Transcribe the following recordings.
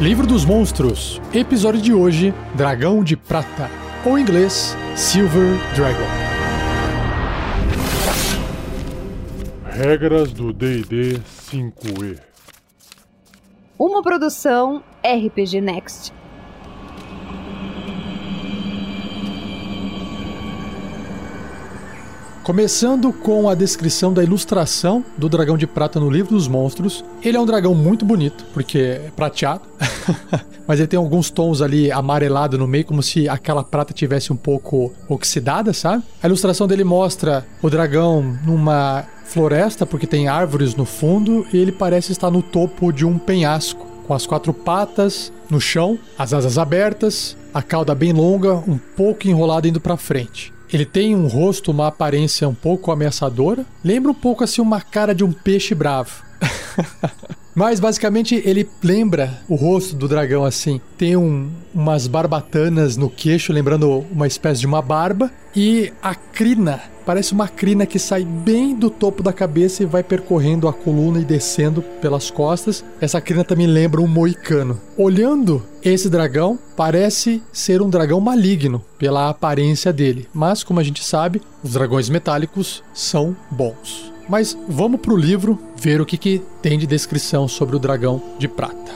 Livro dos Monstros, episódio de hoje: Dragão de Prata, ou em inglês, Silver Dragon. Regras do DD 5E. Uma produção RPG Next. Começando com a descrição da ilustração do dragão de prata no livro dos monstros. Ele é um dragão muito bonito, porque é prateado. Mas ele tem alguns tons ali amarelado no meio, como se aquela prata tivesse um pouco oxidada, sabe? A ilustração dele mostra o dragão numa floresta, porque tem árvores no fundo, e ele parece estar no topo de um penhasco, com as quatro patas no chão, as asas abertas, a cauda bem longa, um pouco enrolada indo para frente. Ele tem um rosto, uma aparência um pouco ameaçadora. Lembra um pouco assim uma cara de um peixe bravo. Mas basicamente ele lembra o rosto do dragão assim. Tem um, umas barbatanas no queixo, lembrando uma espécie de uma barba. E a crina, parece uma crina que sai bem do topo da cabeça e vai percorrendo a coluna e descendo pelas costas. Essa crina também lembra um moicano. Olhando esse dragão, parece ser um dragão maligno pela aparência dele. Mas, como a gente sabe, os dragões metálicos são bons. Mas vamos pro livro ver o que, que tem de descrição sobre o dragão de prata.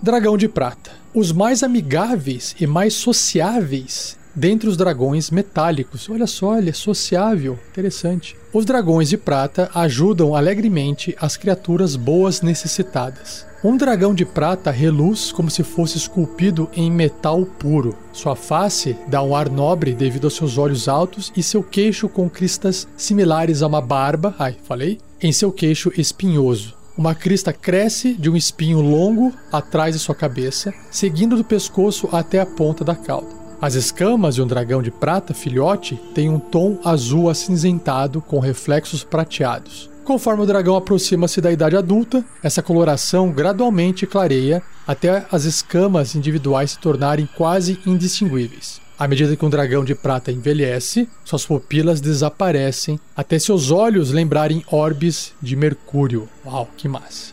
Dragão de prata. Os mais amigáveis e mais sociáveis dentre os dragões metálicos. Olha só, ele é sociável, interessante. Os dragões de prata ajudam alegremente as criaturas boas necessitadas. Um dragão de prata reluz como se fosse esculpido em metal puro. Sua face dá um ar nobre devido aos seus olhos altos e seu queixo com cristas similares a uma barba, ai, falei, em seu queixo espinhoso. Uma crista cresce de um espinho longo atrás de sua cabeça, seguindo do pescoço até a ponta da cauda. As escamas de um dragão de prata filhote têm um tom azul acinzentado com reflexos prateados. Conforme o dragão aproxima-se da idade adulta, essa coloração gradualmente clareia até as escamas individuais se tornarem quase indistinguíveis. À medida que um dragão de prata envelhece, suas pupilas desaparecem até seus olhos lembrarem orbes de mercúrio. Uau, que massa!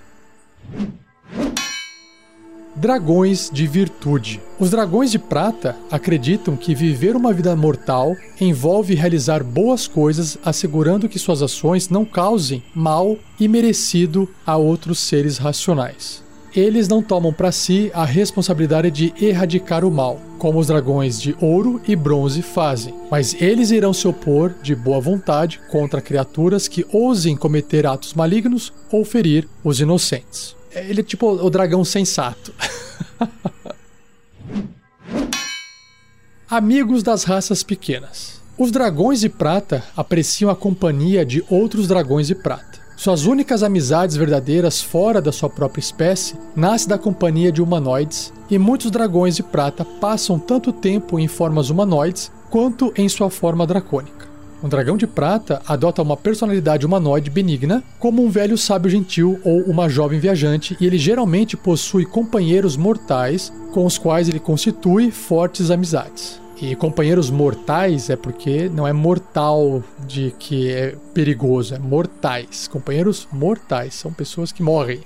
Dragões de virtude. Os dragões de prata acreditam que viver uma vida mortal envolve realizar boas coisas, assegurando que suas ações não causem mal imerecido a outros seres racionais. Eles não tomam para si a responsabilidade de erradicar o mal, como os dragões de ouro e bronze fazem, mas eles irão se opor de boa vontade contra criaturas que ousem cometer atos malignos ou ferir os inocentes. Ele é tipo o dragão sensato. Amigos das raças pequenas. Os dragões de prata apreciam a companhia de outros dragões de prata. Suas únicas amizades verdadeiras fora da sua própria espécie nascem da companhia de humanoides, e muitos dragões de prata passam tanto tempo em formas humanoides quanto em sua forma dracônica. Um dragão de prata adota uma personalidade humanoide benigna, como um velho sábio gentil ou uma jovem viajante, e ele geralmente possui companheiros mortais com os quais ele constitui fortes amizades. E companheiros mortais é porque não é mortal de que é perigoso, é mortais. Companheiros mortais são pessoas que morrem.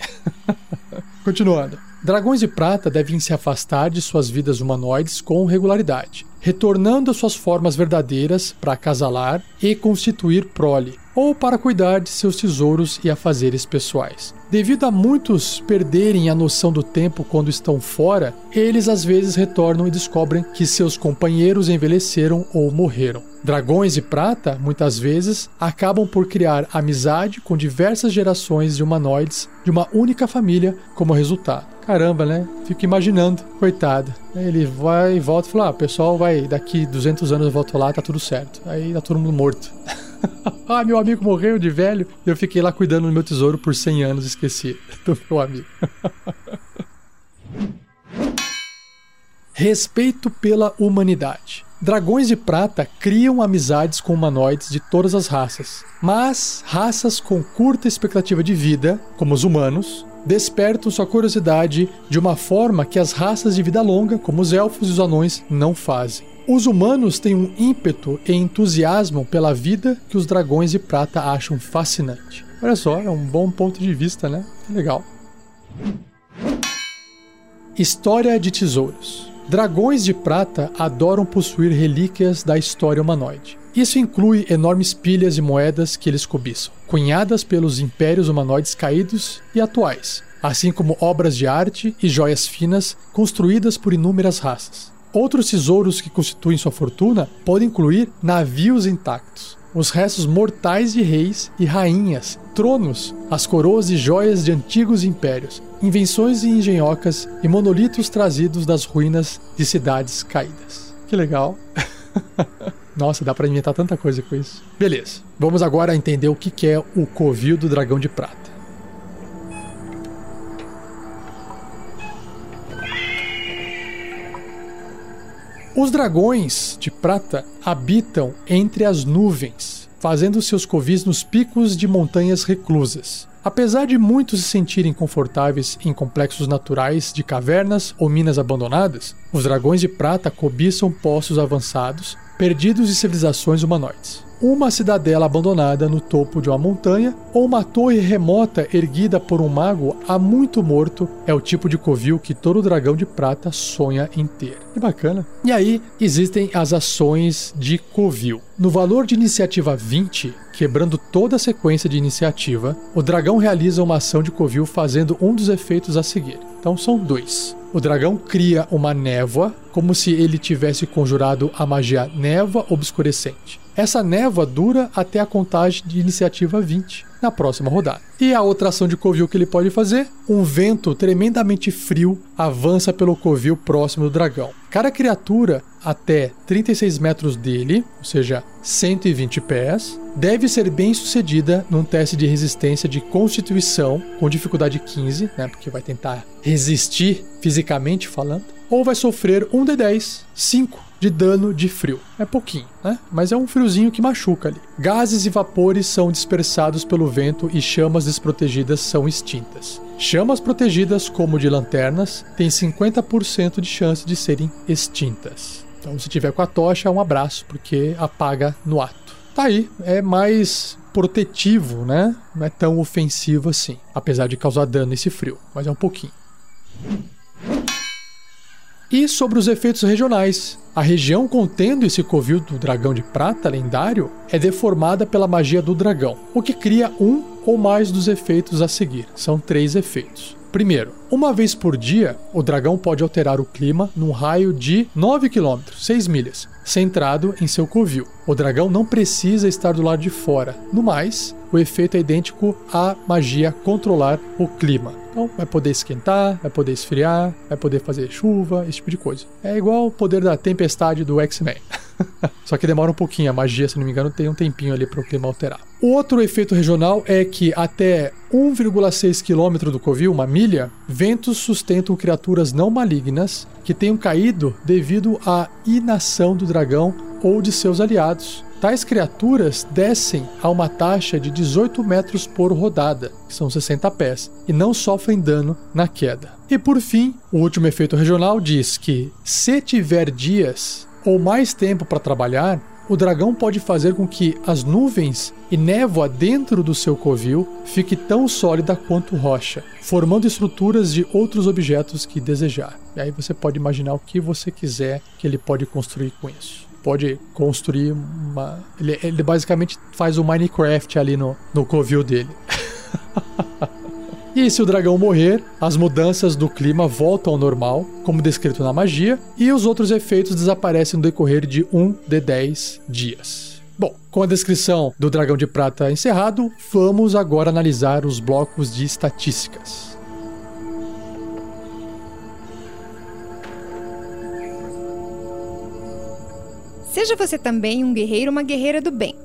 Continuando. Dragões de prata devem se afastar de suas vidas humanoides com regularidade, retornando às suas formas verdadeiras para acasalar e constituir prole, ou para cuidar de seus tesouros e afazeres pessoais. Devido a muitos perderem a noção do tempo quando estão fora, eles às vezes retornam e descobrem que seus companheiros envelheceram ou morreram. Dragões de prata, muitas vezes, acabam por criar amizade com diversas gerações de humanoides de uma única família como resultado. Caramba, né? Fico imaginando, coitado. Ele vai e volta e fala: ah, pessoal vai, daqui 200 anos eu volto lá, tá tudo certo. Aí tá todo mundo morto. ah, meu amigo morreu de velho. Eu fiquei lá cuidando do meu tesouro por 100 anos, esqueci do meu amigo. Respeito pela humanidade. Dragões de prata criam amizades com humanoides de todas as raças, mas raças com curta expectativa de vida, como os humanos, despertam sua curiosidade de uma forma que as raças de vida longa, como os elfos e os anões, não fazem. Os humanos têm um ímpeto e entusiasmo pela vida que os dragões de prata acham fascinante. Olha só, é um bom ponto de vista, né? Legal. História de tesouros. Dragões de prata adoram possuir relíquias da história humanoide. Isso inclui enormes pilhas de moedas que eles cobiçam, cunhadas pelos impérios humanoides caídos e atuais, assim como obras de arte e joias finas construídas por inúmeras raças. Outros tesouros que constituem sua fortuna podem incluir navios intactos, os restos mortais de reis e rainhas, tronos, as coroas e joias de antigos impérios, invenções e engenhocas e monolitos trazidos das ruínas de cidades caídas. Que legal! Nossa, dá pra inventar tanta coisa com isso. Beleza, vamos agora entender o que é o covil do dragão de prata. Os dragões de prata habitam entre as nuvens, fazendo seus covis nos picos de montanhas reclusas. Apesar de muitos se sentirem confortáveis em complexos naturais de cavernas ou minas abandonadas, os dragões de prata cobiçam poços avançados, perdidos de civilizações humanoides uma cidadela abandonada no topo de uma montanha ou uma torre remota erguida por um mago há muito morto é o tipo de covil que todo dragão de prata sonha em ter. Que bacana. E aí existem as ações de covil. No valor de iniciativa 20, quebrando toda a sequência de iniciativa, o dragão realiza uma ação de covil fazendo um dos efeitos a seguir. Então são dois. O dragão cria uma névoa, como se ele tivesse conjurado a magia névoa obscurecente. Essa névoa dura até a contagem de iniciativa 20 na próxima rodada. E a outra ação de covil que ele pode fazer: um vento tremendamente frio avança pelo covil próximo do dragão. Cada criatura até 36 metros dele, ou seja, 120 pés, deve ser bem sucedida num teste de resistência de constituição com dificuldade 15, né, porque vai tentar resistir fisicamente falando, ou vai sofrer um D10, 5 de dano de frio. É pouquinho, né? Mas é um friozinho que machuca ali. Gases e vapores são dispersados pelo vento e chamas desprotegidas são extintas. Chamas protegidas, como de lanternas, têm 50% de chance de serem extintas. Então, se tiver com a tocha, um abraço, porque apaga no ato. Tá aí, é mais protetivo, né? Não é tão ofensivo assim, apesar de causar dano esse frio, mas é um pouquinho. E sobre os efeitos regionais. A região contendo esse covil do dragão de prata lendário é deformada pela magia do dragão, o que cria um ou mais dos efeitos a seguir. São três efeitos. Primeiro, uma vez por dia, o dragão pode alterar o clima num raio de 9 km, 6 milhas, centrado em seu covil. O dragão não precisa estar do lado de fora. No mais, o efeito é idêntico à magia controlar o clima. Então, vai poder esquentar, vai poder esfriar, vai poder fazer chuva, esse tipo de coisa. É igual o poder da tempestade do X-Men. Só que demora um pouquinho, a magia, se não me engano, tem um tempinho ali para o clima alterar. Outro efeito regional é que até 1,6 km do covil, uma milha, ventos sustentam criaturas não malignas que tenham caído devido à inação do dragão ou de seus aliados. Tais criaturas descem a uma taxa de 18 metros por rodada, que são 60 pés, e não sofrem dano na queda. E por fim, o último efeito regional diz que, se tiver dias ou mais tempo para trabalhar, o dragão pode fazer com que as nuvens e névoa dentro do seu covil fique tão sólida quanto rocha, formando estruturas de outros objetos que desejar. E aí você pode imaginar o que você quiser que ele pode construir com isso. Pode construir uma. Ele, ele basicamente faz o Minecraft ali no, no covil dele. E se o dragão morrer, as mudanças do clima voltam ao normal, como descrito na magia, e os outros efeitos desaparecem no decorrer de 1 de 10 dias. Bom, com a descrição do dragão de prata encerrado, vamos agora analisar os blocos de estatísticas. Seja você também um guerreiro ou uma guerreira do bem.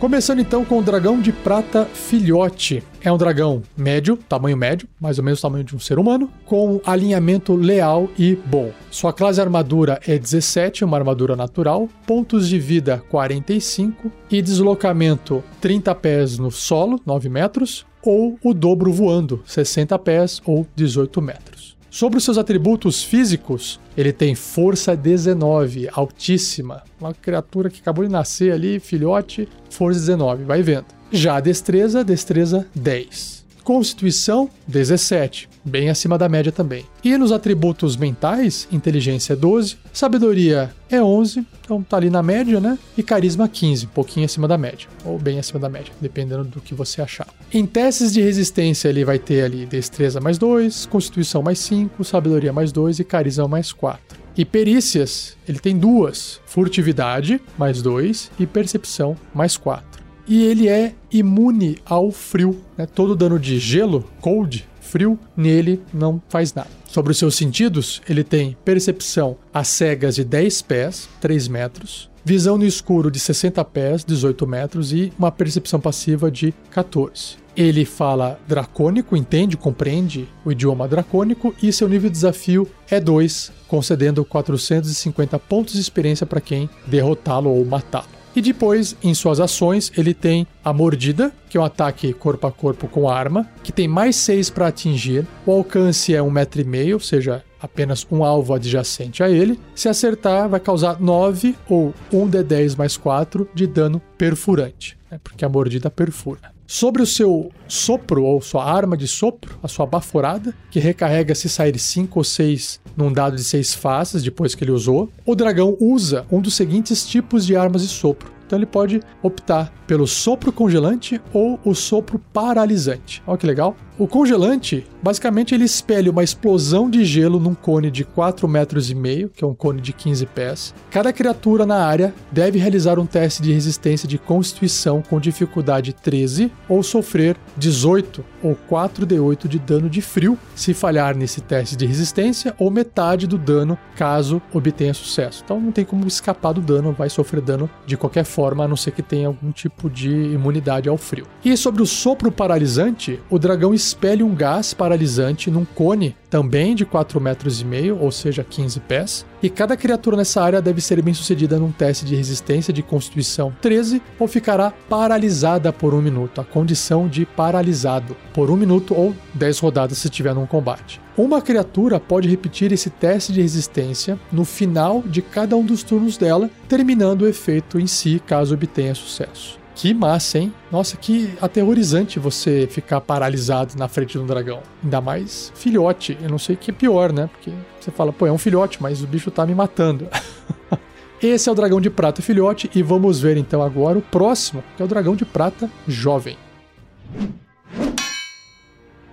Começando então com o dragão de prata filhote. É um dragão médio, tamanho médio, mais ou menos o tamanho de um ser humano, com alinhamento leal e bom. Sua classe armadura é 17, uma armadura natural, pontos de vida 45 e deslocamento 30 pés no solo, 9 metros, ou o dobro voando, 60 pés ou 18 metros. Sobre os seus atributos físicos, ele tem força 19, altíssima. Uma criatura que acabou de nascer ali, filhote, força 19, vai vendo. Já a destreza, destreza 10. Constituição 17, bem acima da média também. E nos atributos mentais, inteligência 12, sabedoria é 11, então tá ali na média, né? E carisma 15, um pouquinho acima da média, ou bem acima da média, dependendo do que você achar. Em testes de resistência, ele vai ter ali destreza mais 2, constituição mais 5, sabedoria mais 2 e carisma mais 4. E perícias, ele tem duas: furtividade, mais 2, e percepção, mais 4 e ele é imune ao frio. Né? Todo dano de gelo, cold, frio, nele não faz nada. Sobre os seus sentidos, ele tem percepção a cegas de 10 pés, 3 metros, visão no escuro de 60 pés, 18 metros e uma percepção passiva de 14. Ele fala dracônico, entende, compreende o idioma dracônico e seu nível de desafio é 2, concedendo 450 pontos de experiência para quem derrotá-lo ou matá-lo. E depois, em suas ações, ele tem a mordida, que é um ataque corpo a corpo com arma, que tem mais 6 para atingir. O alcance é um metro e meio, ou seja, apenas um alvo adjacente a ele. Se acertar, vai causar 9 ou 1 de 10 mais 4 de dano perfurante, né? porque a mordida perfura. Sobre o seu sopro ou sua arma de sopro, a sua baforada, que recarrega se sair 5 ou 6 num dado de 6 faces depois que ele usou, o dragão usa um dos seguintes tipos de armas de sopro. Então ele pode optar pelo sopro congelante ou o sopro paralisante. Olha que legal. O congelante, basicamente, ele espelha uma explosão de gelo num cone de 4 metros e meio, que é um cone de 15 pés. Cada criatura na área deve realizar um teste de resistência de constituição com dificuldade 13 ou sofrer 18 ou 4d8 de dano de frio se falhar nesse teste de resistência ou metade do dano caso obtenha sucesso. Então não tem como escapar do dano, vai sofrer dano de qualquer forma, a não ser que tenha algum tipo de imunidade ao frio. E sobre o sopro paralisante, o dragão expele um gás paralisante num cone também de 4 metros e meio, ou seja, 15 pés, e cada criatura nessa área deve ser bem sucedida num teste de resistência de constituição 13 ou ficará paralisada por um minuto, a condição de paralisado, por um minuto ou 10 rodadas se estiver num combate. Uma criatura pode repetir esse teste de resistência no final de cada um dos turnos dela, terminando o efeito em si caso obtenha sucesso. Que massa, hein? Nossa, que aterrorizante você ficar paralisado na frente de um dragão. Ainda mais filhote. Eu não sei o que é pior, né? Porque você fala, pô, é um filhote, mas o bicho tá me matando. Esse é o dragão de prata filhote e vamos ver então agora o próximo, que é o dragão de prata jovem.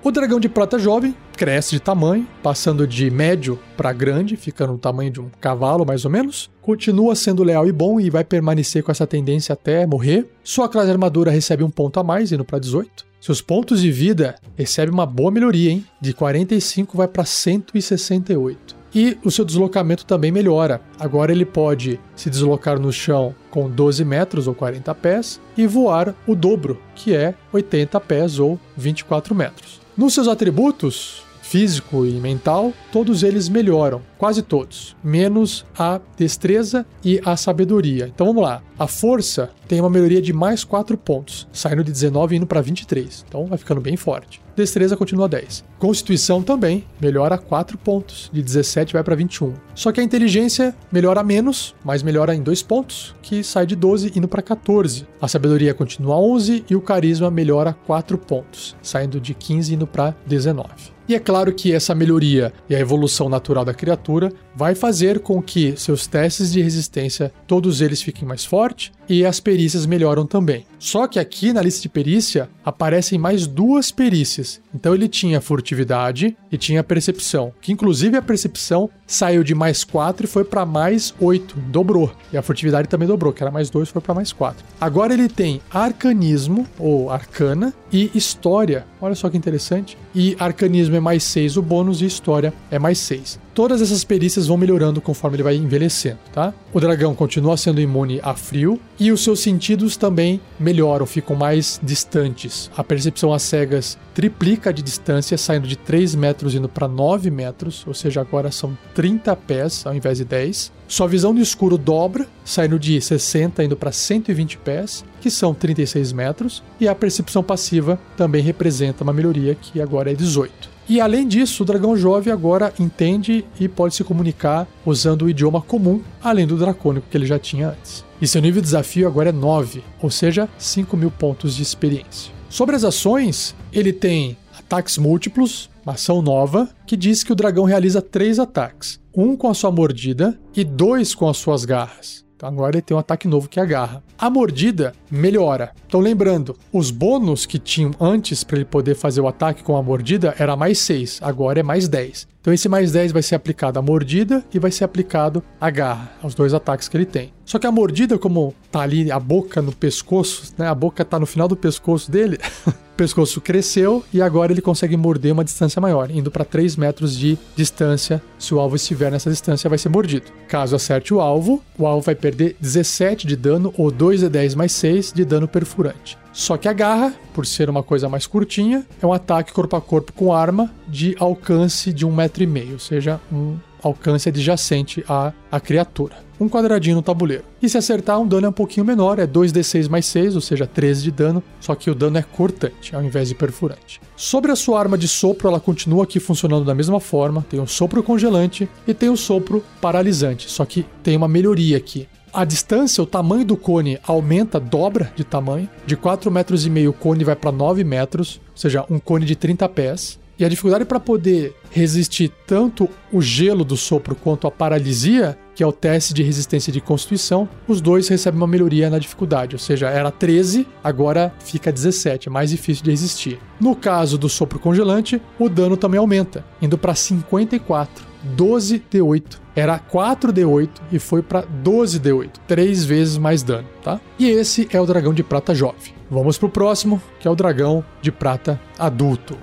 O dragão de prata jovem cresce de tamanho, passando de médio para grande, ficando no tamanho de um cavalo mais ou menos. Continua sendo leal e bom e vai permanecer com essa tendência até morrer. Sua classe armadura recebe um ponto a mais, indo para 18. Seus pontos de vida recebem uma boa melhoria, hein? De 45 vai para 168. E o seu deslocamento também melhora. Agora ele pode se deslocar no chão com 12 metros ou 40 pés e voar o dobro, que é 80 pés ou 24 metros. Nos seus atributos, físico e mental, todos eles melhoram, quase todos, menos a destreza e a sabedoria. Então vamos lá. A força tem uma melhoria de mais 4 pontos, saindo de 19 e indo para 23. Então vai ficando bem forte. Destreza continua 10. Constituição também melhora 4 pontos, de 17 vai para 21. Só que a inteligência melhora menos, mas melhora em 2 pontos, que sai de 12 indo para 14. A sabedoria continua 11 e o carisma melhora 4 pontos, saindo de 15 indo para 19. E é claro que essa melhoria e a evolução natural da criatura vai fazer com que seus testes de resistência, todos eles fiquem mais fortes e as perícias melhoram também. Só que aqui na lista de perícia aparecem mais duas perícias. Então ele tinha furtividade e tinha percepção, que inclusive a percepção saiu de mais 4 e foi para mais 8, dobrou. E a furtividade também dobrou, que era mais 2, foi para mais 4. Agora ele tem arcanismo, ou arcana, e história. Olha só que interessante. E arcanismo é mais 6 o bônus e história é mais 6. Todas essas perícias vão melhorando conforme ele vai envelhecendo, tá? O dragão continua sendo imune a frio e os seus sentidos também melhoram, ficam mais distantes. A percepção às cegas triplica de distância, saindo de 3 metros indo para 9 metros, ou seja, agora são 30 pés ao invés de 10. Sua visão no escuro dobra, saindo de 60 indo para 120 pés, que são 36 metros, e a percepção passiva também representa uma melhoria que agora é 18. E além disso, o dragão jovem agora entende e pode se comunicar usando o idioma comum, além do dracônico que ele já tinha antes. E seu nível de desafio agora é 9, ou seja, 5 mil pontos de experiência. Sobre as ações, ele tem ataques múltiplos, uma ação nova, que diz que o dragão realiza três ataques: um com a sua mordida e dois com as suas garras. Então agora ele tem um ataque novo que é a garra. A mordida melhora. Então lembrando, os bônus que tinham antes para ele poder fazer o ataque com a mordida era mais 6, agora é mais 10. Então esse mais 10 vai ser aplicado à mordida e vai ser aplicado à garra, aos dois ataques que ele tem. Só que a mordida, como tá ali a boca no pescoço, né? A boca tá no final do pescoço dele. o pescoço cresceu e agora ele consegue morder uma distância maior, indo para 3 metros de distância. Se o alvo estiver nessa distância, vai ser mordido. Caso acerte o alvo, o alvo vai perder 17 de dano ou 2 de 10 mais 6 de dano perfurante. Só que a garra, por ser uma coisa mais curtinha, é um ataque corpo a corpo com arma de alcance de um metro e meio, ou seja, um alcance adjacente à, à criatura. Um quadradinho no tabuleiro. E se acertar, um dano é um pouquinho menor, é 2d6 mais 6, ou seja, 13 de dano, só que o dano é cortante ao invés de perfurante. Sobre a sua arma de sopro, ela continua aqui funcionando da mesma forma, tem o sopro congelante e tem o sopro paralisante, só que tem uma melhoria aqui a distância, o tamanho do cone aumenta, dobra de tamanho. De 4 metros e meio o cone vai para 9 metros, ou seja, um cone de 30 pés. E a dificuldade para poder resistir tanto o gelo do sopro quanto a paralisia, que é o teste de resistência de constituição, os dois recebem uma melhoria na dificuldade, ou seja, era 13, agora fica 17, é mais difícil de resistir. No caso do sopro congelante, o dano também aumenta, indo para 54. 12d8. Era 4d8 e foi para 12d8, três vezes mais dano, tá? E esse é o dragão de prata jovem. Vamos pro próximo, que é o dragão de prata adulto.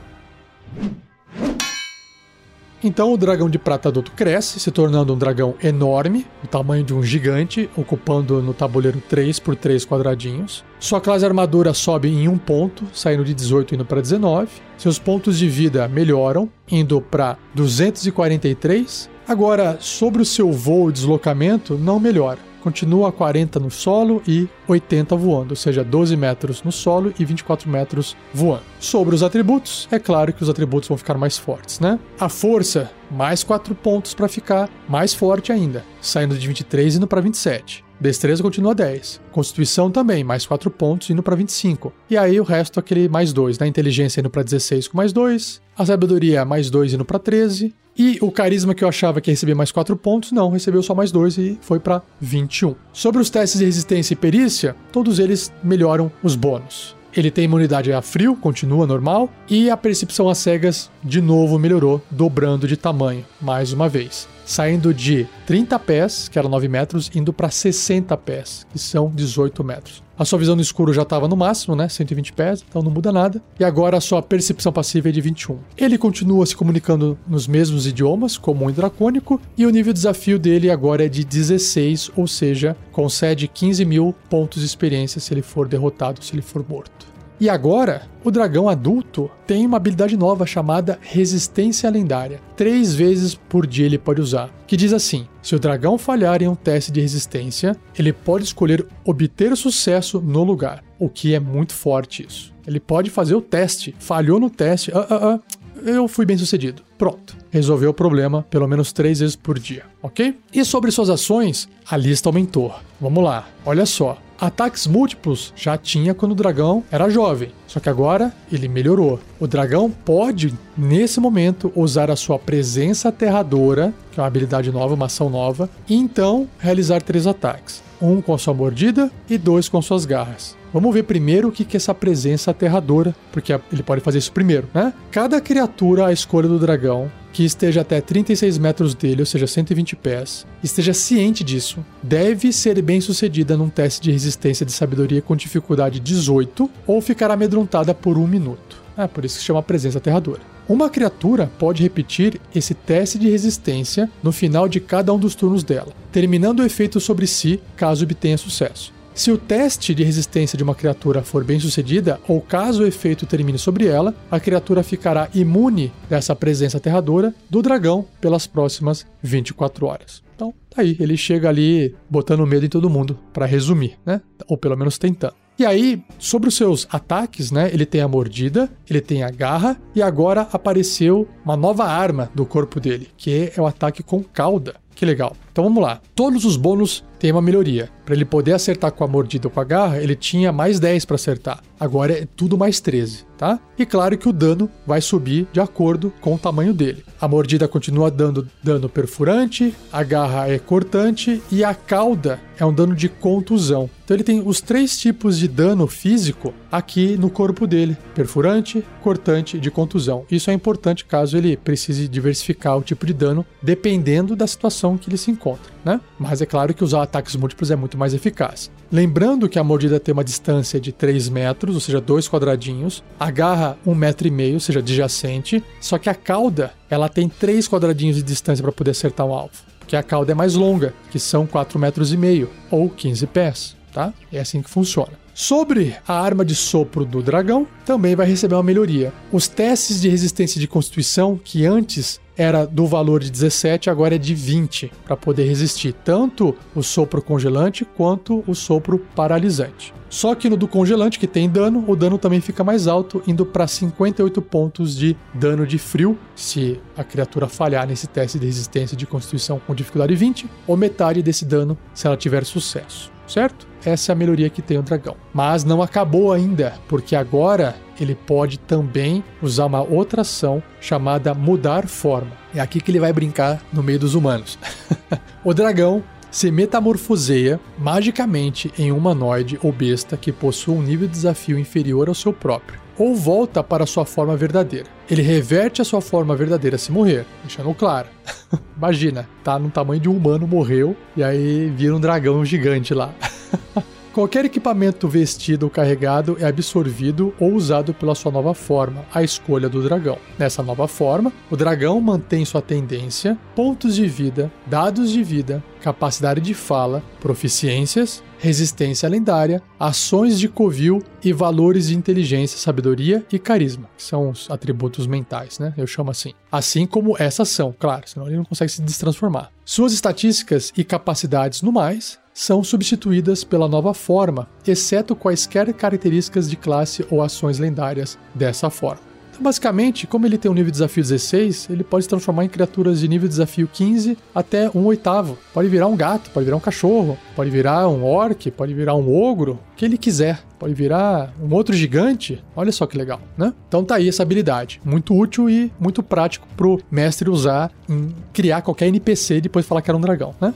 Então o dragão de prata adulto cresce, se tornando um dragão enorme, o tamanho de um gigante, ocupando no tabuleiro 3 por 3 quadradinhos. Sua classe armadura sobe em um ponto, saindo de 18 indo para 19. Seus pontos de vida melhoram, indo para 243. Agora, sobre o seu voo e deslocamento, não melhora continua a 40 no solo e 80 voando, ou seja, 12 metros no solo e 24 metros voando. Sobre os atributos, é claro que os atributos vão ficar mais fortes, né? A força, mais 4 pontos para ficar mais forte ainda, saindo de 23 e indo para 27. Destreza continua 10. Constituição também, mais 4 pontos, indo para 25. E aí o resto aquele mais 2, né? Inteligência indo para 16 com mais 2. A sabedoria mais 2 indo para 13. E o carisma que eu achava que ia receber mais 4 pontos, não, recebeu só mais 2 e foi para 21. Sobre os testes de resistência e perícia, todos eles melhoram os bônus. Ele tem imunidade a frio, continua normal, e a percepção às cegas de novo melhorou, dobrando de tamanho, mais uma vez. Saindo de 30 pés, que era 9 metros, indo para 60 pés, que são 18 metros. A sua visão no escuro já estava no máximo, né? 120 pés, então não muda nada. E agora a sua percepção passiva é de 21. Ele continua se comunicando nos mesmos idiomas, comum e dracônico, e o nível de desafio dele agora é de 16, ou seja, concede 15 mil pontos de experiência se ele for derrotado, se ele for morto. E agora, o dragão adulto tem uma habilidade nova chamada Resistência Lendária. Três vezes por dia ele pode usar. Que diz assim: se o dragão falhar em um teste de resistência, ele pode escolher obter sucesso no lugar. O que é muito forte isso. Ele pode fazer o teste. Falhou no teste. Ah, ah, ah, eu fui bem sucedido. Pronto. Resolveu o problema pelo menos três vezes por dia, ok? E sobre suas ações, a lista aumentou. Vamos lá, olha só. Ataques múltiplos já tinha quando o dragão era jovem, só que agora ele melhorou. O dragão pode, nesse momento, usar a sua presença aterradora, que é uma habilidade nova, uma ação nova, e então realizar três ataques: um com a sua mordida e dois com suas garras. Vamos ver primeiro o que é essa presença aterradora, porque ele pode fazer isso primeiro, né? Cada criatura à escolha do dragão que esteja até 36 metros dele, ou seja, 120 pés, esteja ciente disso, deve ser bem sucedida num teste de resistência de sabedoria com dificuldade 18 ou ficar amedrontada por um minuto. É por isso que chama presença aterradora. Uma criatura pode repetir esse teste de resistência no final de cada um dos turnos dela, terminando o efeito sobre si caso obtenha sucesso. Se o teste de resistência de uma criatura for bem sucedida, ou caso o efeito termine sobre ela, a criatura ficará imune dessa presença aterradora do dragão pelas próximas 24 horas. Então, tá aí, ele chega ali botando medo em todo mundo, para resumir, né? Ou pelo menos tentando. E aí, sobre os seus ataques, né? Ele tem a mordida, ele tem a garra e agora apareceu uma nova arma do corpo dele, que é o ataque com cauda. Que legal. Então vamos lá. Todos os bônus têm uma melhoria. Para ele poder acertar com a mordida ou com a garra, ele tinha mais 10 para acertar. Agora é tudo mais 13, tá? E claro que o dano vai subir de acordo com o tamanho dele. A mordida continua dando dano perfurante, a garra é cortante e a cauda é um dano de contusão. Então ele tem os três tipos de dano físico aqui no corpo dele: perfurante, cortante e de contusão. Isso é importante caso ele precise diversificar o tipo de dano dependendo da situação que ele se encontra, né? Mas é claro que usar ataques múltiplos é muito mais eficaz. Lembrando que a mordida tem uma distância de 3 metros, ou seja, dois quadradinhos, a garra 1,5 metro, e meio, ou seja, adjacente, só que a cauda ela tem 3 quadradinhos de distância para poder acertar um alvo, porque a cauda é mais longa, que são 4,5 metros e meio, ou 15 pés tá? É assim que funciona. Sobre a arma de sopro do dragão, também vai receber uma melhoria. Os testes de resistência de constituição, que antes era do valor de 17, agora é de 20, para poder resistir tanto o sopro congelante quanto o sopro paralisante. Só que no do congelante, que tem dano, o dano também fica mais alto, indo para 58 pontos de dano de frio, se a criatura falhar nesse teste de resistência de constituição com dificuldade 20, ou metade desse dano se ela tiver sucesso certo? Essa é a melhoria que tem o dragão. Mas não acabou ainda, porque agora ele pode também usar uma outra ação chamada mudar forma. É aqui que ele vai brincar no meio dos humanos. o dragão se metamorfoseia magicamente em um humanoide ou besta que possua um nível de desafio inferior ao seu próprio ou volta para sua forma verdadeira. Ele reverte a sua forma verdadeira se morrer, deixando claro. Imagina, tá no tamanho de um humano, morreu, e aí vira um dragão gigante lá. Qualquer equipamento vestido ou carregado é absorvido ou usado pela sua nova forma, a escolha do dragão. Nessa nova forma, o dragão mantém sua tendência, pontos de vida, dados de vida, capacidade de fala, proficiências, resistência lendária, ações de covil e valores de inteligência, sabedoria e carisma, que são os atributos mentais, né? Eu chamo assim. Assim como essa ação, claro, senão ele não consegue se destransformar. Suas estatísticas e capacidades no mais são substituídas pela nova forma, exceto quaisquer características de classe ou ações lendárias dessa forma. Então, basicamente, como ele tem um nível de desafio 16, ele pode se transformar em criaturas de nível de desafio 15 até um oitavo. Pode virar um gato, pode virar um cachorro, pode virar um orc, pode virar um ogro, o que ele quiser. Pode virar um outro gigante. Olha só que legal, né? Então tá aí essa habilidade. Muito útil e muito prático pro mestre usar em criar qualquer NPC e depois falar que era um dragão, né?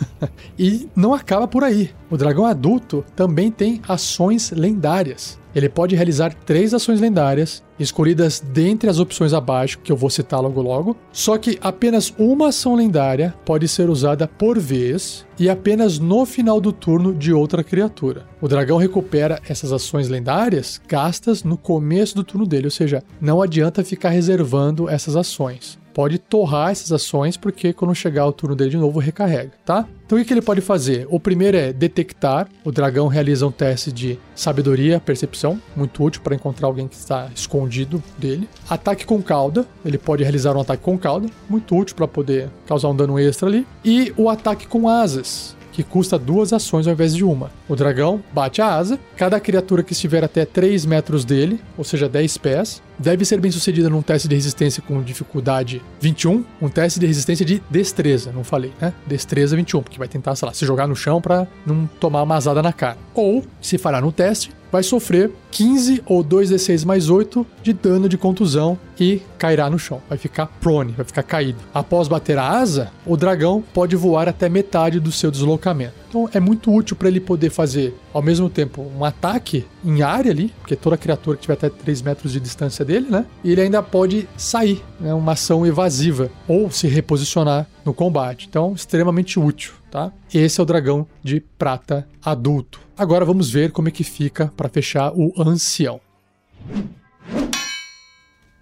e não acaba por aí. O dragão adulto também tem ações lendárias. Ele pode realizar três ações lendárias, escolhidas dentre as opções abaixo, que eu vou citar logo logo. Só que apenas uma ação lendária pode ser usada por vez e apenas no final do turno de outra criatura. O dragão recupera essas ações lendárias gastas no começo do turno dele, ou seja, não adianta ficar reservando essas ações pode torrar essas ações, porque quando chegar o turno dele de novo, recarrega, tá? Então o que ele pode fazer? O primeiro é detectar. O dragão realiza um teste de sabedoria, percepção, muito útil para encontrar alguém que está escondido dele. Ataque com cauda. Ele pode realizar um ataque com cauda, muito útil para poder causar um dano extra ali. E o ataque com asas que custa duas ações ao invés de uma. O dragão bate a asa, cada criatura que estiver até 3 metros dele, ou seja, 10 pés, deve ser bem sucedida num teste de resistência com dificuldade 21, um teste de resistência de destreza, não falei, né? Destreza 21, porque vai tentar, sei lá, se jogar no chão para não tomar uma azada na cara. Ou, se falhar no teste, vai sofrer 15 ou 2d6 mais 8 de dano de contusão e cairá no chão. Vai ficar prone, vai ficar caído. Após bater a asa, o dragão pode voar até metade do seu deslocamento. Então é muito útil para ele poder fazer ao mesmo tempo um ataque em área ali, porque toda criatura que tiver até 3 metros de distância dele, né? E ele ainda pode sair, né? Uma ação evasiva ou se reposicionar no combate. Então, extremamente útil, tá? Esse é o dragão de prata adulto. Agora vamos ver como é que fica para fechar o ancião.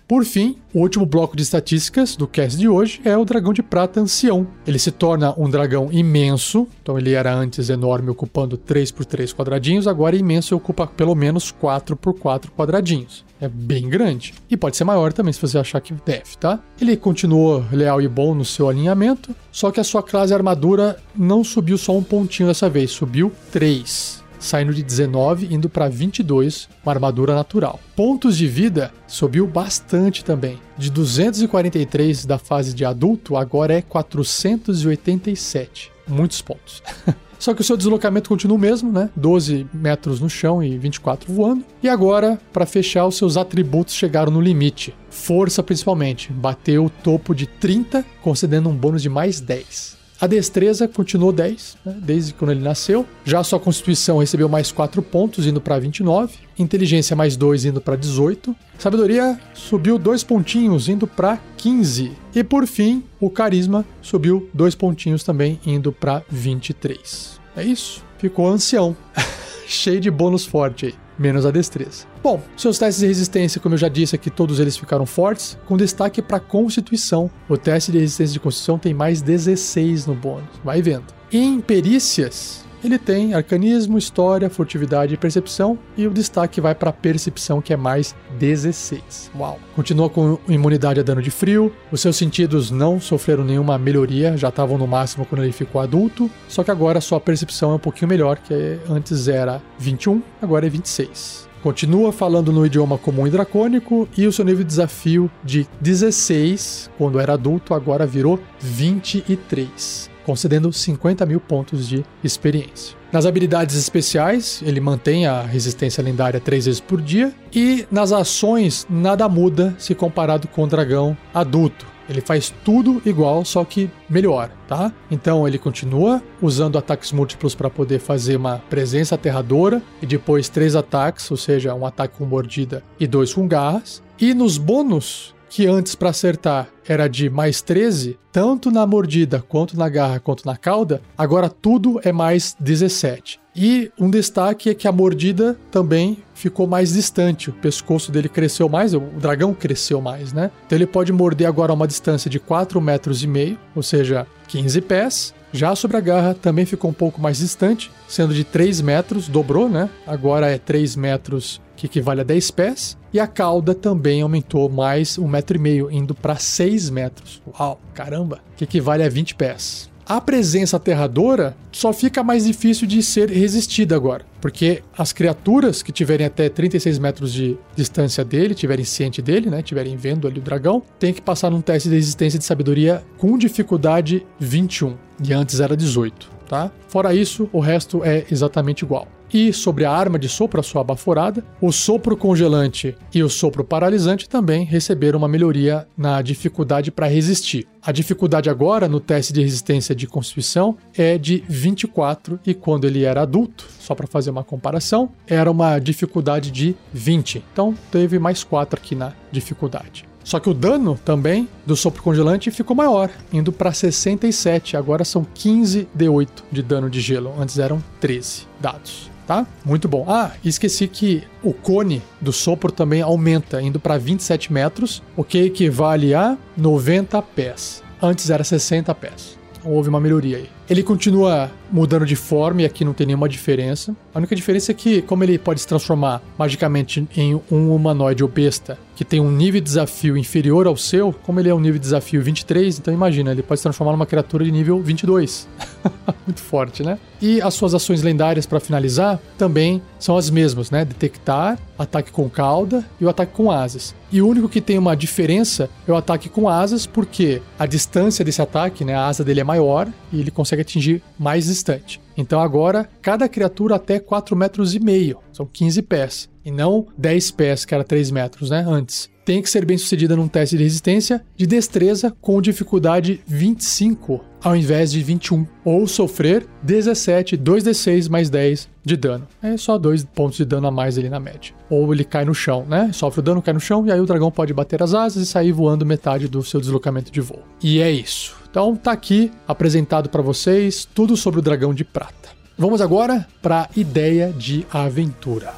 Por fim, o último bloco de estatísticas do cast de hoje é o dragão de prata ancião. Ele se torna um dragão imenso, então ele era antes enorme, ocupando 3 por 3 quadradinhos, agora é imenso e ocupa pelo menos 4 por 4 quadradinhos. É bem grande. E pode ser maior também, se você achar que deve, tá? Ele continuou leal e bom no seu alinhamento, só que a sua classe armadura não subiu só um pontinho dessa vez, subiu 3 saindo de 19 indo para 22, uma armadura natural. Pontos de vida subiu bastante também. De 243 da fase de adulto, agora é 487. Muitos pontos. Só que o seu deslocamento continua o mesmo, né? 12 metros no chão e 24 voando. E agora, para fechar, os seus atributos chegaram no limite. Força, principalmente, bateu o topo de 30, concedendo um bônus de mais 10. A destreza continuou 10, né, desde quando ele nasceu. Já sua constituição recebeu mais 4 pontos, indo para 29. Inteligência mais 2, indo para 18. Sabedoria subiu 2 pontinhos, indo para 15. E por fim, o carisma subiu 2 pontinhos também, indo para 23. É isso. Ficou ancião. Cheio de bônus forte aí menos a destreza. Bom, seus testes de resistência, como eu já disse aqui, todos eles ficaram fortes, com destaque para Constituição. O teste de resistência de Constituição tem mais 16 no bônus, vai vendo. Em perícias, ele tem arcanismo, história, furtividade e percepção, e o destaque vai para percepção, que é mais 16. Uau! Continua com imunidade a dano de frio, os seus sentidos não sofreram nenhuma melhoria, já estavam no máximo quando ele ficou adulto, só que agora sua percepção é um pouquinho melhor, que antes era 21, agora é 26. Continua falando no idioma comum e dracônico e o seu nível de desafio de 16, quando era adulto, agora virou 23 concedendo 50 mil pontos de experiência. Nas habilidades especiais, ele mantém a resistência lendária três vezes por dia, e nas ações, nada muda se comparado com o dragão adulto. Ele faz tudo igual, só que melhor, tá? Então ele continua usando ataques múltiplos para poder fazer uma presença aterradora e depois três ataques, ou seja, um ataque com mordida e dois com garras. E nos bônus, que antes para acertar era de mais 13, tanto na mordida, quanto na garra, quanto na cauda, agora tudo é mais 17. E um destaque é que a mordida também ficou mais distante, o pescoço dele cresceu mais, o dragão cresceu mais, né? Então ele pode morder agora a uma distância de 4 metros e meio, ou seja, 15 pés. Já sobre a garra também ficou um pouco mais distante, sendo de 3 metros, dobrou, né? Agora é 3 metros que equivale a 10 pés, e a cauda também aumentou mais um metro meio, indo para 6 metros. Uau, caramba, que equivale a 20 pés. A presença aterradora só fica mais difícil de ser resistida agora, porque as criaturas que tiverem até 36 metros de distância dele, tiverem ciente dele, né, tiverem vendo ali o dragão, tem que passar num teste de resistência de sabedoria com dificuldade 21, e antes era 18, tá? Fora isso, o resto é exatamente igual. E sobre a arma de sopro, a sua baforada, o sopro congelante e o sopro paralisante também receberam uma melhoria na dificuldade para resistir. A dificuldade agora no teste de resistência de constituição é de 24 e quando ele era adulto, só para fazer uma comparação, era uma dificuldade de 20. Então teve mais 4 aqui na dificuldade. Só que o dano também do sopro congelante ficou maior, indo para 67. Agora são 15 D8 de dano de gelo. Antes eram 13 dados tá? Muito bom. Ah, esqueci que o cone do sopro também aumenta, indo para 27 metros, o que equivale a 90 pés. Antes era 60 pés. Houve uma melhoria aí. Ele continua mudando de forma e aqui não tem nenhuma diferença. A única diferença é que, como ele pode se transformar magicamente em um humanoide ou besta que tem um nível de desafio inferior ao seu, como ele é um nível de desafio 23, então imagina, ele pode se transformar numa criatura de nível 22. Muito forte, né? E as suas ações lendárias para finalizar também são as mesmas, né? Detectar, ataque com cauda e o ataque com asas. E o único que tem uma diferença é o ataque com asas, porque a distância desse ataque, né, a asa dele é maior e ele consegue atingir mais distante. Então agora, cada criatura até 4 metros e meio, são 15 pés. E não 10 pés, que era 3 metros, né? Antes. tem que ser bem sucedida num teste de resistência de destreza com dificuldade 25 ao invés de 21, ou sofrer 17, 2d6 mais 10 de dano. É só dois pontos de dano a mais ali na média. Ou ele cai no chão, né? Sofre o dano, cai no chão, e aí o dragão pode bater as asas e sair voando metade do seu deslocamento de voo. E é isso. Então tá aqui apresentado para vocês tudo sobre o dragão de prata. Vamos agora para a ideia de aventura.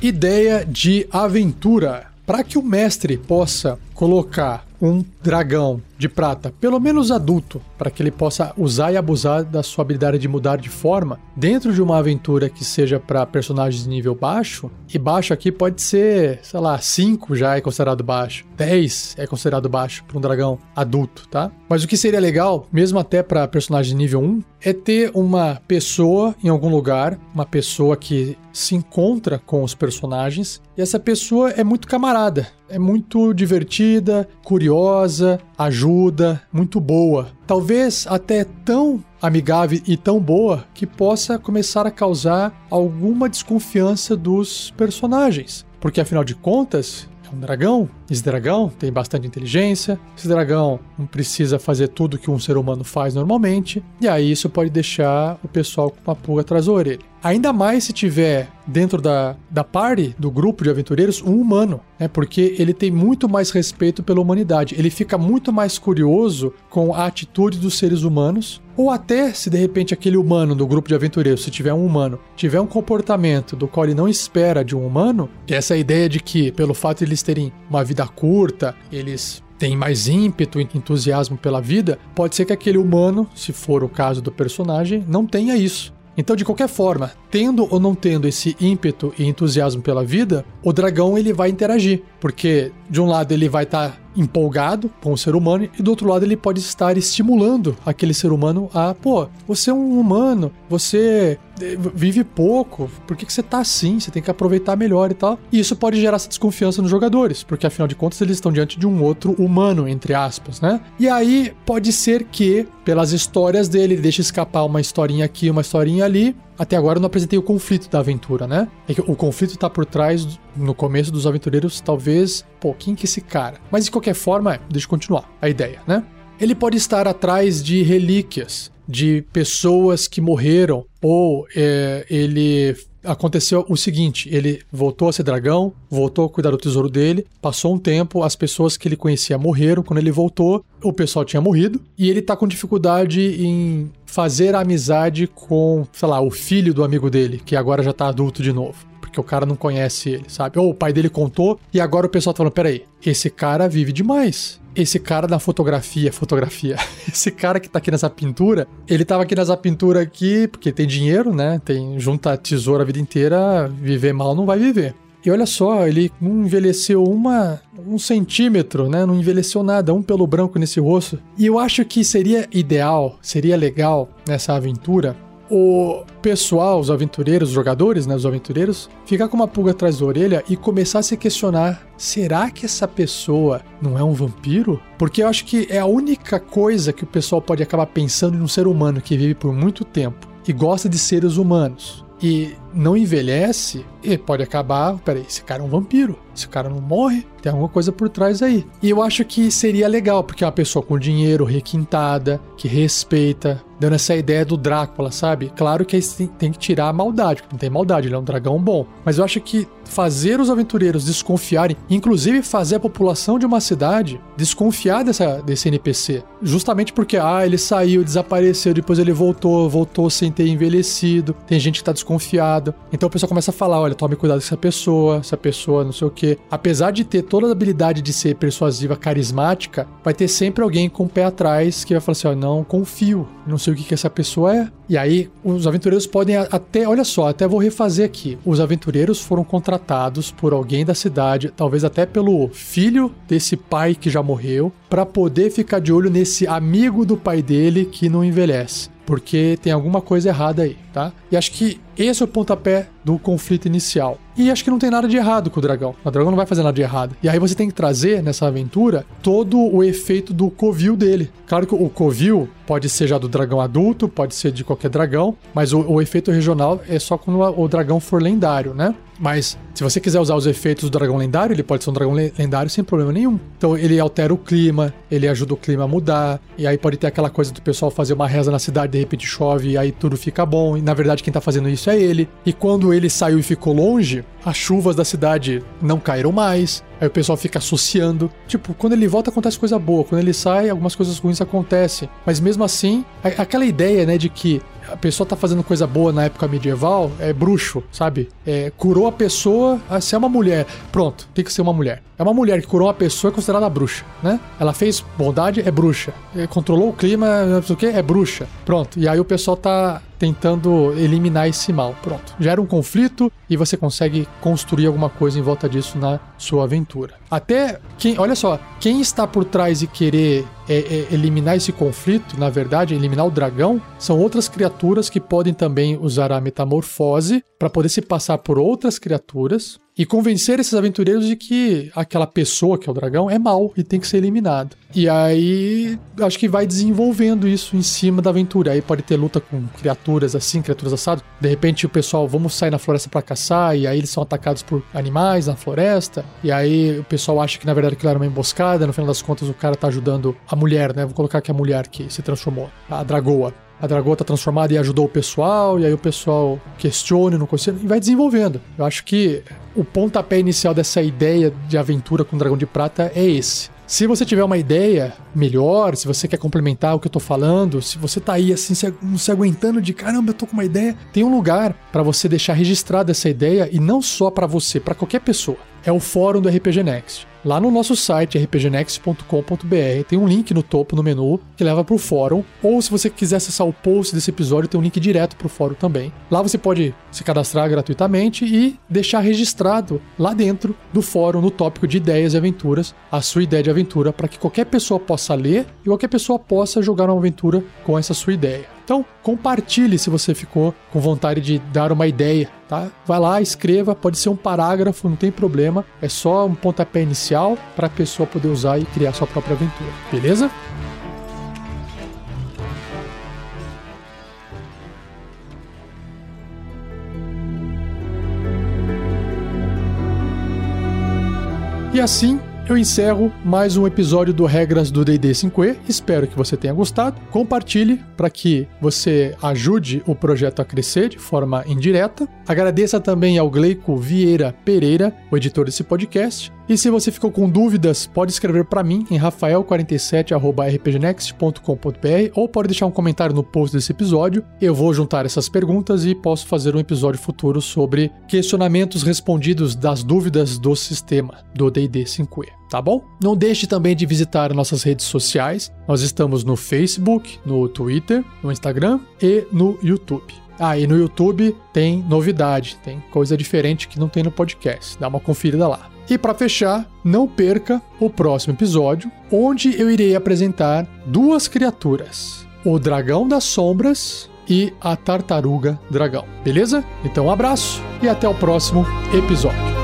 Ideia de aventura. Para que o mestre possa colocar um dragão de prata, pelo menos adulto, para que ele possa usar e abusar da sua habilidade de mudar de forma dentro de uma aventura que seja para personagens de nível baixo. E baixo aqui pode ser, sei lá, 5 já é considerado baixo, 10 é considerado baixo para um dragão adulto, tá? Mas o que seria legal, mesmo até para personagens de nível 1, é ter uma pessoa em algum lugar, uma pessoa que se encontra com os personagens e essa pessoa é muito camarada, é muito divertida, curiosa, ajuda, muito boa. Talvez até tão amigável e tão boa que possa começar a causar alguma desconfiança dos personagens. Porque afinal de contas, é um dragão. Esse dragão tem bastante inteligência. Esse dragão não precisa fazer tudo que um ser humano faz normalmente. E aí isso pode deixar o pessoal com uma pulga atrás da orelha. Ainda mais se tiver dentro da, da party, do grupo de aventureiros, um humano, né? Porque ele tem muito mais respeito pela humanidade. Ele fica muito mais curioso com a atitude dos seres humanos. Ou até se de repente aquele humano do grupo de aventureiros, se tiver um humano, tiver um comportamento do qual ele não espera de um humano, essa ideia de que, pelo fato de eles terem uma vida curta, eles têm mais ímpeto e entusiasmo pela vida, pode ser que aquele humano, se for o caso do personagem, não tenha isso. Então, de qualquer forma, tendo ou não tendo esse ímpeto e entusiasmo pela vida, o dragão ele vai interagir, porque de um lado ele vai estar tá empolgado com o ser humano e do outro lado ele pode estar estimulando aquele ser humano a, pô, você é um humano, você eh, vive pouco, por que, que você tá assim? Você tem que aproveitar melhor e tal. E isso pode gerar essa desconfiança nos jogadores, porque afinal de contas eles estão diante de um outro humano, entre aspas, né? E aí pode ser que, pelas histórias dele, ele deixe escapar uma historinha aqui, uma historinha ali, até agora eu não apresentei o conflito da aventura, né? É que o conflito tá por trás, no começo dos aventureiros, talvez, pô, quem que é esse cara? Mas de qualquer forma, deixa eu continuar a ideia, né? Ele pode estar atrás de relíquias, de pessoas que morreram, ou é, ele aconteceu o seguinte: ele voltou a ser dragão, voltou a cuidar do tesouro dele, passou um tempo, as pessoas que ele conhecia morreram. Quando ele voltou, o pessoal tinha morrido e ele tá com dificuldade em fazer amizade com, sei lá, o filho do amigo dele, que agora já tá adulto de novo. Porque o cara não conhece ele, sabe? Ou o pai dele contou e agora o pessoal tá falando: peraí, esse cara vive demais esse cara da fotografia, fotografia, esse cara que tá aqui nessa pintura, ele tava aqui nessa pintura aqui porque tem dinheiro, né? Tem junta tesouro a vida inteira, viver mal não vai viver. E olha só, ele não envelheceu uma, um centímetro, né? Não envelheceu nada, um pelo branco nesse rosto. E eu acho que seria ideal, seria legal nessa aventura o pessoal, os aventureiros, os jogadores, né, os aventureiros, ficar com uma pulga atrás da orelha e começar a se questionar: será que essa pessoa não é um vampiro? Porque eu acho que é a única coisa que o pessoal pode acabar pensando em um ser humano que vive por muito tempo e gosta de seres humanos e não envelhece, e pode acabar. Peraí, esse cara é um vampiro. Esse cara não morre, tem alguma coisa por trás aí. E eu acho que seria legal, porque é uma pessoa com dinheiro, requintada, que respeita, dando essa ideia do Drácula, sabe? Claro que tem, tem que tirar a maldade, porque não tem maldade, ele é um dragão bom. Mas eu acho que fazer os aventureiros desconfiarem, inclusive fazer a população de uma cidade desconfiar dessa, desse NPC, justamente porque, ah, ele saiu, desapareceu, depois ele voltou, voltou sem ter envelhecido, tem gente que tá desconfiado. Então o pessoal começa a falar: olha, tome cuidado com essa pessoa, essa pessoa não sei o que. Apesar de ter toda a habilidade de ser persuasiva, carismática, vai ter sempre alguém com o pé atrás que vai falar assim: ó, não confio, não sei o que, que essa pessoa é. E aí os aventureiros podem até, olha só, até vou refazer aqui. Os aventureiros foram contratados por alguém da cidade, talvez até pelo filho desse pai que já morreu, para poder ficar de olho nesse amigo do pai dele que não envelhece. Porque tem alguma coisa errada aí, tá? E acho que esse é o pontapé do conflito inicial. E acho que não tem nada de errado com o dragão. O dragão não vai fazer nada de errado. E aí você tem que trazer nessa aventura todo o efeito do covil dele. Claro que o covil pode ser já do dragão adulto, pode ser de qualquer dragão, mas o, o efeito regional é só quando o dragão for lendário, né? Mas se você quiser usar os efeitos do dragão lendário, ele pode ser um dragão lendário sem problema nenhum. Então ele altera o clima, ele ajuda o clima a mudar, e aí pode ter aquela coisa do pessoal fazer uma reza na cidade, de repente chove e aí tudo fica bom. E na verdade quem tá fazendo isso é ele. E quando ele saiu e ficou longe, as chuvas da cidade não caíram mais. Aí o pessoal fica associando. Tipo, quando ele volta acontece coisa boa, quando ele sai, algumas coisas ruins acontecem. Mas mesmo assim, aquela ideia, né, de que a pessoa tá fazendo coisa boa na época medieval, é bruxo, sabe? É, curou a pessoa, se é uma mulher, pronto, tem que ser uma mulher. É uma mulher que curou uma pessoa é considerada bruxa, né? Ela fez bondade, é bruxa. É, controlou o clima, não sei o que, é bruxa. Pronto. E aí o pessoal tá tentando eliminar esse mal. Pronto. Gera um conflito e você consegue construir alguma coisa em volta disso na sua aventura. Até quem, olha só, quem está por trás e querer é, é, eliminar esse conflito, na verdade, eliminar o dragão, são outras criaturas que podem também usar a metamorfose para poder se passar por outras criaturas e convencer esses aventureiros de que aquela pessoa, que é o dragão, é mal e tem que ser eliminado. E aí, acho que vai desenvolvendo isso em cima da aventura. Aí pode ter luta com criaturas assim, criaturas assadas. De repente o pessoal, vamos sair na floresta para caçar, e aí eles são atacados por animais na floresta. E aí o pessoal acha que na verdade aquilo era uma emboscada, no final das contas o cara tá ajudando a mulher, né? Vou colocar aqui a mulher que se transformou, a dragoa a Dragoa tá transformada e ajudou o pessoal, e aí o pessoal questiona, não consegue, e vai desenvolvendo. Eu acho que o pontapé inicial dessa ideia de aventura com o Dragão de Prata é esse. Se você tiver uma ideia melhor, se você quer complementar o que eu tô falando, se você tá aí assim, se, se aguentando de caramba, eu tô com uma ideia, tem um lugar para você deixar registrada essa ideia e não só para você, para qualquer pessoa. É o fórum do RPG Next. Lá no nosso site rpgnext.com.br tem um link no topo no menu que leva para o fórum, ou se você quiser acessar o post desse episódio, tem um link direto para o fórum também. Lá você pode se cadastrar gratuitamente e deixar registrado lá dentro do fórum no tópico de ideias e aventuras a sua ideia de aventura para que qualquer pessoa possa ler e qualquer pessoa possa jogar uma aventura com essa sua ideia. Então, compartilhe se você ficou com vontade de dar uma ideia, tá? Vai lá, escreva, pode ser um parágrafo, não tem problema. É só um pontapé inicial para a pessoa poder usar e criar sua própria aventura, beleza? E assim eu encerro mais um episódio do Regras do D&D 5e. Espero que você tenha gostado. Compartilhe para que você ajude o projeto a crescer de forma indireta. Agradeça também ao Gleico Vieira Pereira, o editor desse podcast. E se você ficou com dúvidas, pode escrever para mim em rafael47@rpgnext.com.br ou pode deixar um comentário no post desse episódio. Eu vou juntar essas perguntas e posso fazer um episódio futuro sobre questionamentos respondidos das dúvidas do sistema do D&D 5e tá bom? Não deixe também de visitar nossas redes sociais. Nós estamos no Facebook, no Twitter, no Instagram e no YouTube. Ah, e no YouTube tem novidade, tem coisa diferente que não tem no podcast. Dá uma conferida lá. E para fechar, não perca o próximo episódio, onde eu irei apresentar duas criaturas: o Dragão das Sombras e a Tartaruga Dragão. Beleza? Então, um abraço e até o próximo episódio.